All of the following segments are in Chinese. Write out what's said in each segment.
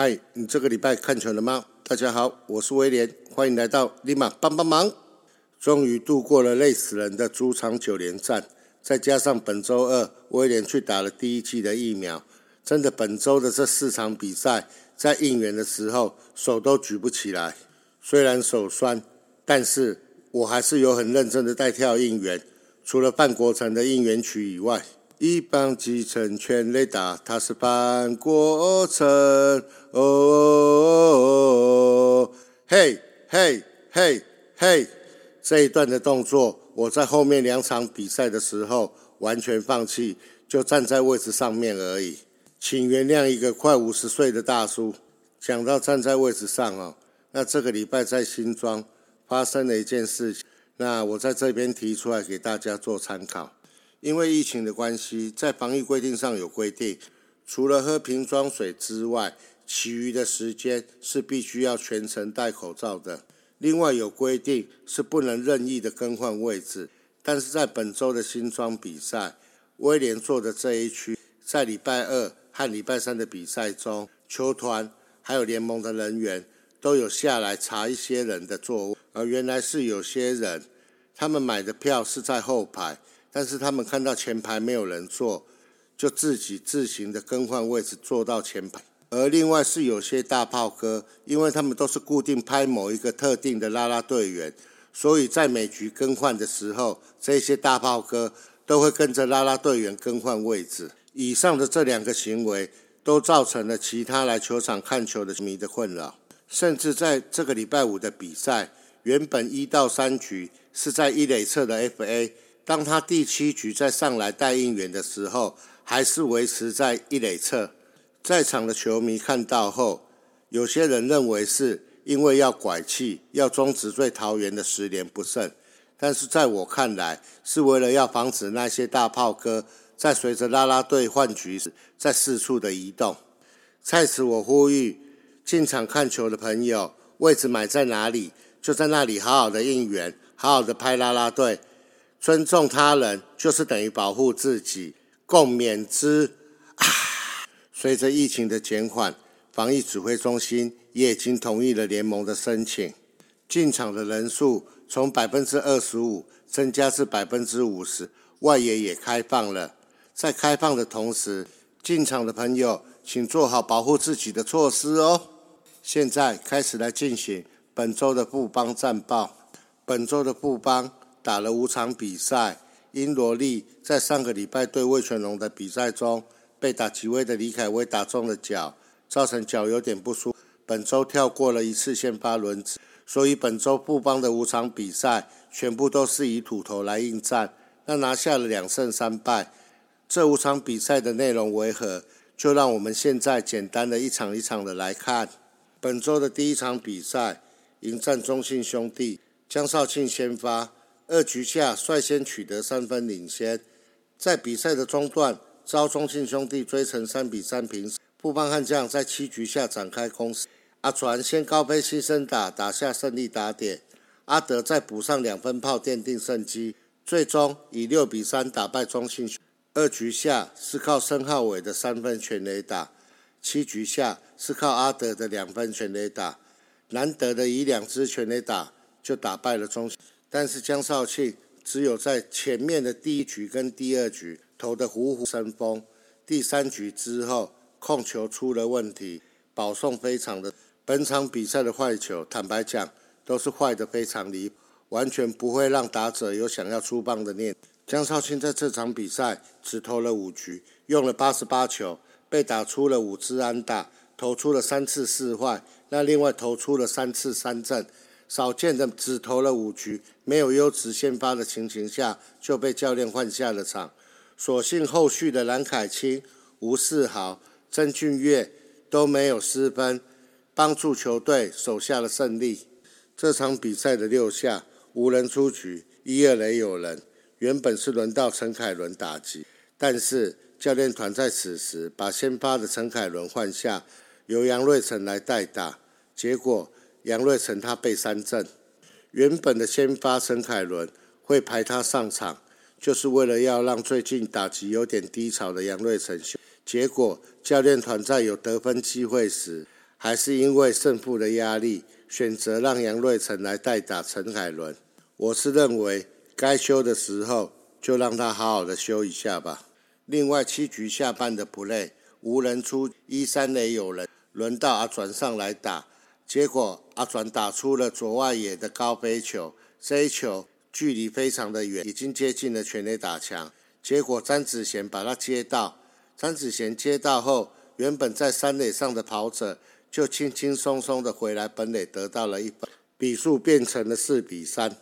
嗨，你这个礼拜看球了吗？大家好，我是威廉，欢迎来到立马帮帮忙。终于度过了累死人的主场九连战，再加上本周二威廉去打了第一季的疫苗，真的本周的这四场比赛，在应援的时候手都举不起来。虽然手酸，但是我还是有很认真的在跳应援。除了范国成的应援曲以外，一棒击成全垒打，他是范国成。哦，嘿，嘿，嘿，嘿。这一段的动作，我在后面两场比赛的时候完全放弃，就站在位置上面而已。请原谅一个快五十岁的大叔。讲到站在位置上哦，那这个礼拜在新庄发生了一件事情，那我在这边提出来给大家做参考。因为疫情的关系，在防疫规定上有规定，除了喝瓶装水之外，其余的时间是必须要全程戴口罩的。另外有规定是不能任意的更换位置，但是在本周的新庄比赛，威廉坐的这一区，在礼拜二和礼拜三的比赛中，球团还有联盟的人员都有下来查一些人的座位，而原来是有些人，他们买的票是在后排，但是他们看到前排没有人坐，就自己自行的更换位置坐到前排。而另外是有些大炮哥，因为他们都是固定拍某一个特定的啦啦队员，所以在每局更换的时候，这些大炮哥都会跟着啦啦队员更换位置。以上的这两个行为，都造成了其他来球场看球的迷的困扰。甚至在这个礼拜五的比赛，原本一到三局是在一垒侧的 FA，当他第七局再上来带应援的时候，还是维持在一垒侧。在场的球迷看到后，有些人认为是因为要拐气，要终止对桃园的十连不胜；但是在我看来，是为了要防止那些大炮哥在随着啦啦队换局时在四处的移动。在此，我呼吁进场看球的朋友，位置买在哪里，就在那里好好的应援，好好的拍啦啦队，尊重他人就是等于保护自己，共勉之。随着疫情的减缓，防疫指挥中心也已经同意了联盟的申请，进场的人数从百分之二十五增加至百分之五十，外野也开放了。在开放的同时，进场的朋友请做好保护自己的措施哦。现在开始来进行本周的布邦战报。本周的布邦打了五场比赛，英罗利在上个礼拜对魏全龙的比赛中。被打极位的李凯威打中了脚，造成脚有点不舒服。本周跳过了一次先发轮子，所以本周布邦的五场比赛全部都是以土头来应战，那拿下了两胜三败。这五场比赛的内容为何？就让我们现在简单的一场一场的来看。本周的第一场比赛，迎战中信兄弟，江少庆先发，二局下率先取得三分领先，在比赛的中段。遭中信兄弟追成三比三平，布邦悍将在七局下展开攻势。阿传先高飞牺牲打打下胜利打点，阿德再补上两分炮奠定胜机，最终以六比三打败中信。二局下是靠申浩伟的三分全垒打，七局下是靠阿德的两分全垒打，难得的以两支全垒打就打败了中信。但是江少庆只有在前面的第一局跟第二局。投得虎虎生风，第三局之后控球出了问题，保送非常的。本场比赛的坏球，坦白讲都是坏的非常离，完全不会让打者有想要出棒的念。江少庆在这场比赛只投了五局，用了八十八球，被打出了五支安打，投出了三次四坏，那另外投出了三次三振，少见的只投了五局，没有优质先发的情形下，就被教练换下了场。所幸后续的蓝凯清、吴世豪、曾俊岳都没有失分，帮助球队守下了胜利。这场比赛的六下无人出局，一二垒有人。原本是轮到陈凯伦打击，但是教练团在此时把先发的陈凯伦换下，由杨瑞成来代打。结果杨瑞成他被三振，原本的先发陈凯伦会排他上场。就是为了要让最近打击有点低潮的杨瑞成，结果教练团在有得分机会时，还是因为胜负的压力，选择让杨瑞成来代打陈凯伦？我是认为该休的时候就让他好好的休一下吧。另外七局下半的 play，无人出一三垒有人，轮到阿转上来打，结果阿转打出了左外野的高飞球，这一球距离非常的远，已经接近了全垒打墙。结果詹子贤把他接到，詹子贤接到后，原本在三垒上的跑者就轻轻松松的回来本垒得到了一分，比数变成了四比三。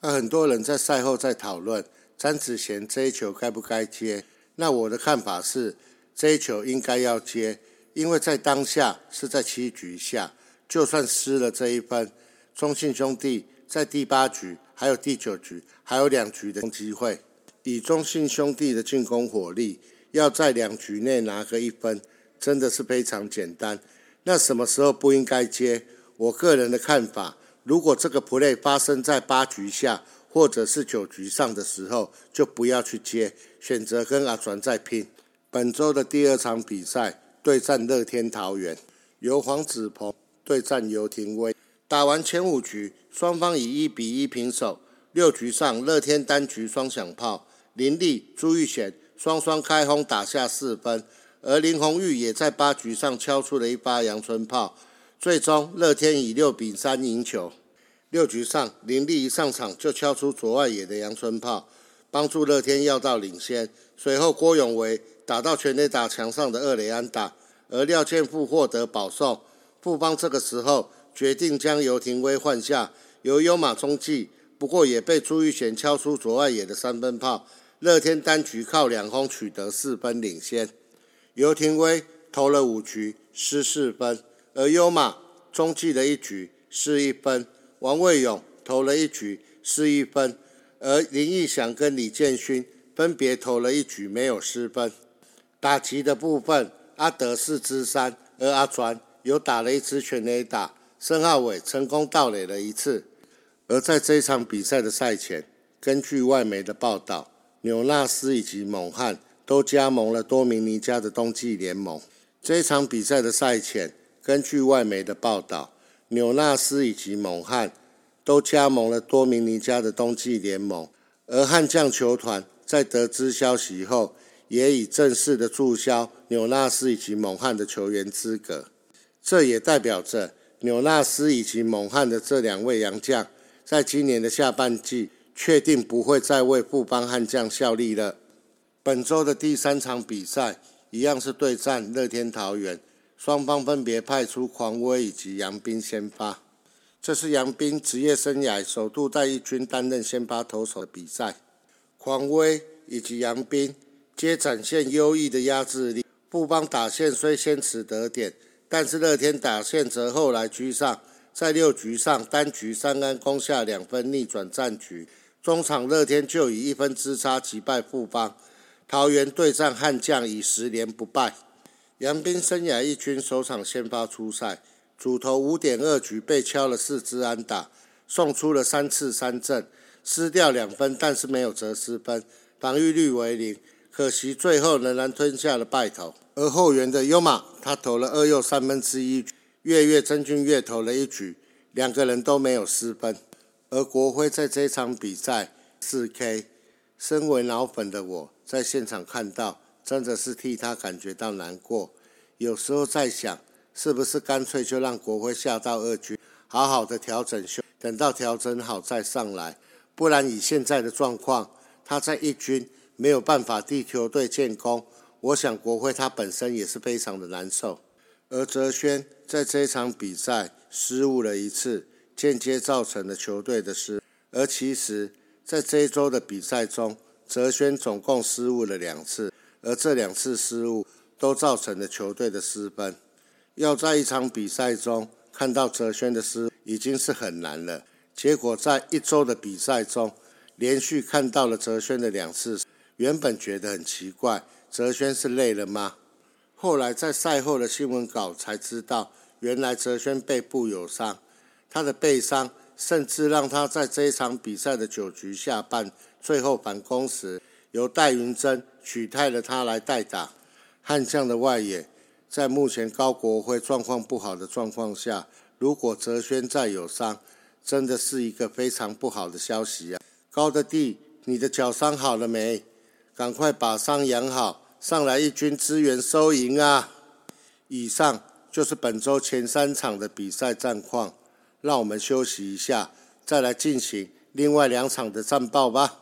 那很多人在赛后在讨论詹子贤这一球该不该接，那我的看法是这一球应该要接，因为在当下是在七局下，就算失了这一分，中信兄弟在第八局还有第九局还有两局的机会。以中信兄弟的进攻火力，要在两局内拿个一分，真的是非常简单。那什么时候不应该接？我个人的看法，如果这个 play 发生在八局下或者是九局上的时候，就不要去接，选择跟阿传再拼。本周的第二场比赛对战乐天桃园，由黄子鹏对战游廷威。打完前五局，双方以一比一平手。六局上，乐天单局双响炮。林立、朱玉贤双双开轰，打下四分，而林红玉也在八局上敲出了一发阳春炮，最终乐天以六比三赢球。六局上，林立一上场就敲出左外野的阳春炮，帮助乐天要到领先。随后郭永维打到全垒打墙上的二垒安打，而廖健富获得保送。富邦这个时候决定将游廷威换下，由优马中继，不过也被朱玉贤敲出左外野的三分炮。乐天单局靠两轰取得四分领先，游廷威投了五局失四分，而优马中继了一局失一分，王卫勇投了一局失一分，而林义祥跟李建勋分别投了一局没有失分。打击的部分，阿德四支三，而阿传有打了一支全垒打，申浩伟成功盗垒了一次。而在这场比赛的赛前，根据外媒的报道。纽纳斯以及蒙汉都加盟了多米尼加的冬季联盟。这场比赛的赛前，根据外媒的报道，纽纳斯以及蒙汉都加盟了多米尼加的冬季联盟。而悍将球团在得知消息后，也已正式的注销纽纳斯以及蒙汉的球员资格。这也代表着纽纳斯以及蒙汉的这两位洋将，在今年的下半季。确定不会再为富邦悍将效力了。本周的第三场比赛一样是对战乐天桃园，双方分别派出狂威以及杨斌先发。这是杨斌职业生涯首度在一军担任先发投手的比赛。狂威以及杨斌皆展现优异的压制力。富邦打线虽先取得点，但是乐天打线则后来居上，在六局上单局三安攻下两分，逆转战局。中场乐天就以一分之差击败富邦，桃园对战悍将以十连不败。杨斌生涯一军首场先发出赛，主投五点二局被敲了四支安打，送出了三次三振，失掉两分，但是没有折失分，防御率为零。可惜最后仍然吞下了败投。而后援的优马，他投了二又三分之一，月月真俊月投了一局，两个人都没有失分。而国辉在这场比赛四 K，身为老粉的我在现场看到，真的是替他感觉到难过。有时候在想，是不是干脆就让国辉下到二军，好好的调整休，等到调整好再上来。不然以现在的状况，他在一军没有办法替球队建功，我想国辉他本身也是非常的难受。而泽轩在这一场比赛失误了一次。间接造成了球队的失，而其实，在这一周的比赛中，泽轩总共失误了两次，而这两次失误都造成了球队的失分。要在一场比赛中看到泽轩的失，已经是很难了。结果在一周的比赛中，连续看到了泽轩的两次，原本觉得很奇怪，泽轩是累了吗？后来在赛后的新闻稿才知道，原来泽轩背部有伤。他的背伤甚至让他在这一场比赛的九局下半最后反攻时，由戴云珍取代了他来代打。悍将的外野在目前高国辉状况不好的状况下，如果哲轩再有伤，真的是一个非常不好的消息啊！高的弟，你的脚伤好了没？赶快把伤养好，上来一军支援收营啊！以上就是本周前三场的比赛战况，让我们休息一下，再来进行另外两场的战报吧。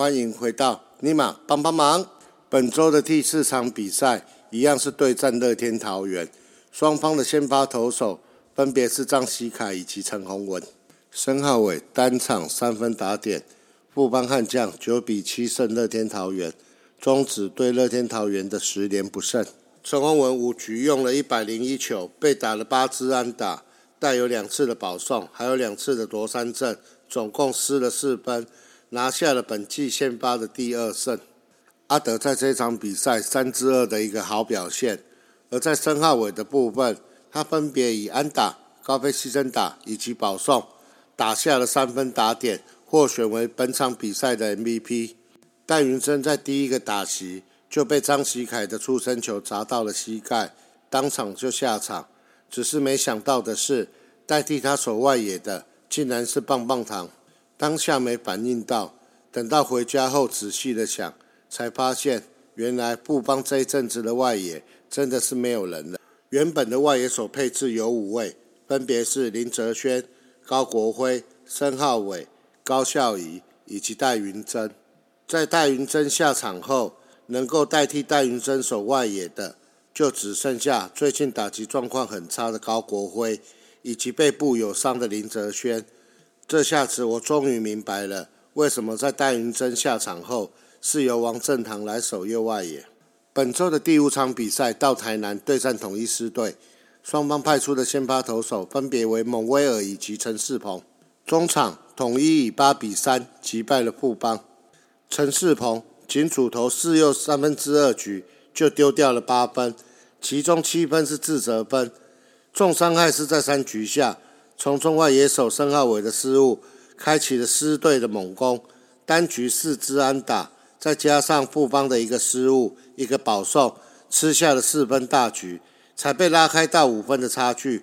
欢迎回到尼玛帮帮忙。本周的第四场比赛一样是对战乐天桃园，双方的先发投手分别是张希凯以及陈宏文。申浩伟单场三分打点，富邦悍将九比七胜乐天桃园，终止对乐天桃园的十连不胜。陈宏文五局用了一百零一球，被打了八支安打，带有两次的保送，还有两次的夺三振，总共失了四分。拿下了本季先发的第二胜，阿德在这场比赛三支二的一个好表现。而在申浩伟的部分，他分别以安打、高飞牺牲打以及保送打下了三分打点，获选为本场比赛的 MVP。戴云生在第一个打席就被张喜凯的出生球砸到了膝盖，当场就下场。只是没想到的是，代替他守外野的竟然是棒棒糖。当下没反应到，等到回家后仔细的想，才发现原来布邦这一阵子的外野真的是没有人了。原本的外野手配置有五位，分别是林哲轩、高国辉、申浩伟、高孝仪以及戴云珍。在戴云珍下场后，能够代替戴云珍守外野的，就只剩下最近打击状况很差的高国辉，以及背部有伤的林哲轩。这下子我终于明白了，为什么在戴云珍下场后是由王正堂来守右外野。本周的第五场比赛到台南对战统一狮队，双方派出的先发投手分别为蒙威尔以及陈世鹏。中场统一以八比三击败了富邦。陈世鹏仅主投四又三分之二局就丢掉了八分，其中七分是自责分，重伤害是在三局下。从中外野手申浩伟的失误，开启了狮队的猛攻，单局四支安打，再加上富邦的一个失误，一个保送，吃下了四分大局，才被拉开到五分的差距。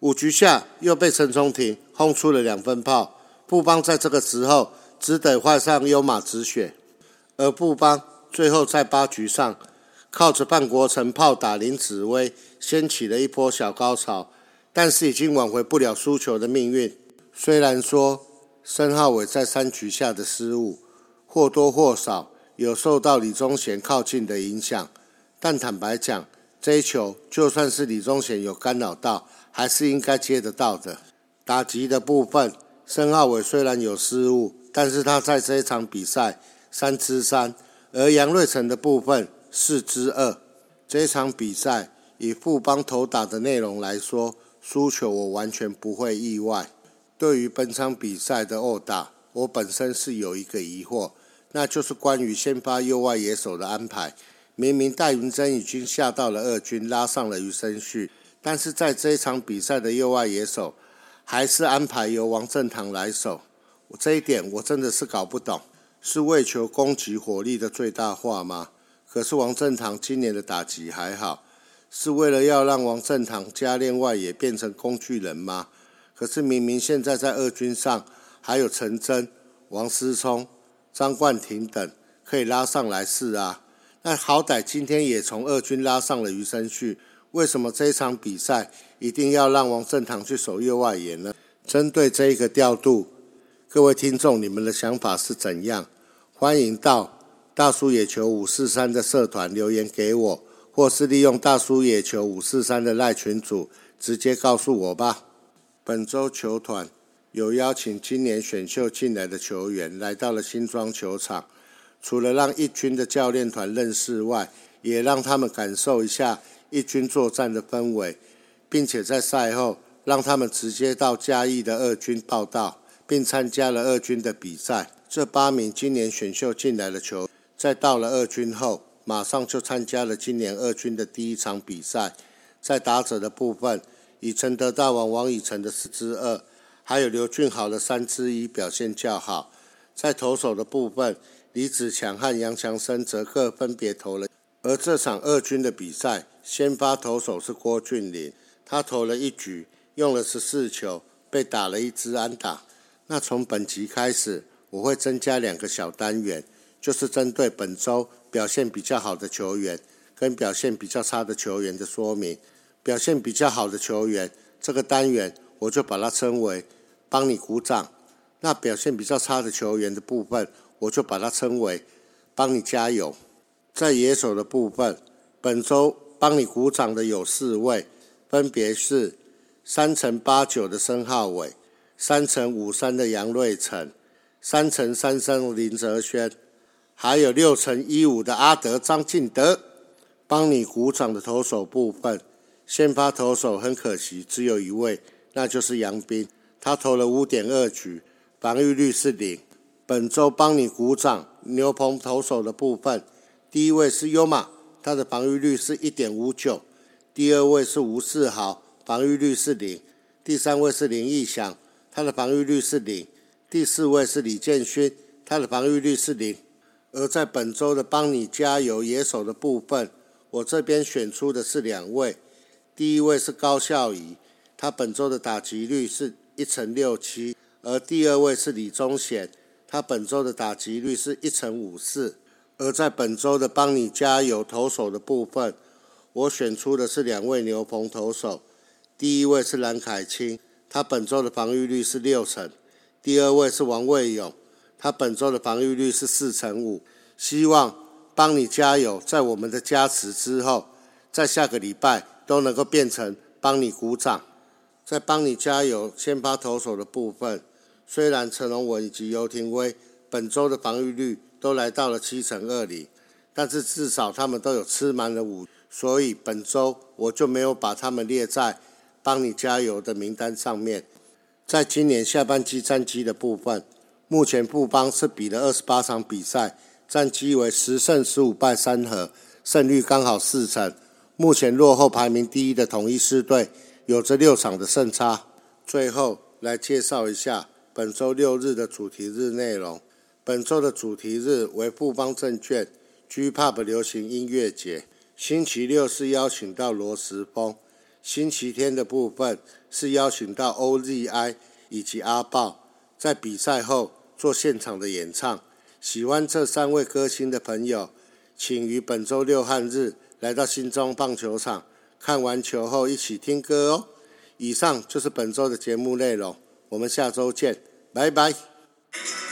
五局下又被陈崇廷轰出了两分炮，富邦在这个时候只得换上优马止血，而富邦最后在八局上靠着半国成炮打林子威，掀起了一波小高潮。但是已经挽回不了输球的命运。虽然说申浩伟在三局下的失误或多或少有受到李宗贤靠近的影响，但坦白讲，这一球就算是李宗贤有干扰到，还是应该接得到的。打击的部分，申浩伟虽然有失误，但是他在这一场比赛三支三，而杨瑞成的部分四支二。这场比赛以富邦投打的内容来说，输球我完全不会意外。对于本场比赛的殴打，我本身是有一个疑惑，那就是关于先发右外野手的安排。明明戴云珍已经下到了二军，拉上了余生旭，但是在这一场比赛的右外野手，还是安排由王正堂来守。我这一点我真的是搞不懂，是为求攻击火力的最大化吗？可是王正堂今年的打击还好。是为了要让王正堂加练外野变成工具人吗？可是明明现在在二军上还有陈真、王思聪、张冠廷等可以拉上来试啊。那好歹今天也从二军拉上了余生旭，为什么这场比赛一定要让王正堂去守右外野呢？针对这一个调度，各位听众，你们的想法是怎样？欢迎到大叔野球五四三的社团留言给我。或是利用大叔野球五四三的赖群组直接告诉我吧。本周球团有邀请今年选秀进来的球员来到了新庄球场，除了让一军的教练团认识外，也让他们感受一下一军作战的氛围，并且在赛后让他们直接到嘉义的二军报道，并参加了二军的比赛。这八名今年选秀进来的球，在到了二军后，马上就参加了今年二军的第一场比赛。在打者的部分，以承德大王王以诚的四支二，还有刘俊豪的三支一表现较好。在投手的部分，李子强和杨强生则各分别投了。而这场二军的比赛，先发投手是郭俊麟，他投了一局，用了十四球，被打了一支安打。那从本集开始，我会增加两个小单元，就是针对本周表现比较好的球员跟表现比较差的球员的说明。表现比较好的球员，这个单元我就把它称为帮你鼓掌。那表现比较差的球员的部分，我就把它称为帮你加油。在野手的部分，本周帮你鼓掌的有四位，分别是三乘八九的申浩伟、三乘五三的杨瑞成、三乘三三的林哲轩，还有六乘一五的阿德张敬德。帮你鼓掌的投手部分，先发投手很可惜只有一位，那就是杨斌，他投了五点二局，防御率是零。本周帮你鼓掌牛棚投手的部分。第一位是优马，他的防御率是一点五九；第二位是吴世豪，防御率是零；第三位是林义祥，他的防御率是零；第四位是李建勋，他的防御率是零。而在本周的帮你加油野手的部分，我这边选出的是两位，第一位是高孝仪，他本周的打击率是一成六七；而第二位是李宗贤，他本周的打击率是一成五四。而在本周的帮你加油投手的部分，我选出的是两位牛棚投手。第一位是蓝凯清，他本周的防御率是六成；第二位是王卫勇，他本周的防御率是四成五。希望帮你加油，在我们的加持之后，在下个礼拜都能够变成帮你鼓掌。在帮你加油先发投手的部分，虽然陈龙文以及尤廷威本周的防御率。都来到了七成二零，但是至少他们都有吃满了五，所以本周我就没有把他们列在帮你加油的名单上面。在今年下半季战绩的部分，目前富邦是比了二十八场比赛，战绩为十胜十五败三和，胜率刚好四成。目前落后排名第一的统一狮队有着六场的胜差。最后来介绍一下本周六日的主题日内容。本周的主题日为富邦证券 G Pop 流行音乐节。星期六是邀请到罗时峰，星期天的部分是邀请到 OZI 以及阿豹，在比赛后做现场的演唱。喜欢这三位歌星的朋友，请于本周六汉日来到新庄棒球场，看完球后一起听歌哦。以上就是本周的节目内容，我们下周见，拜拜。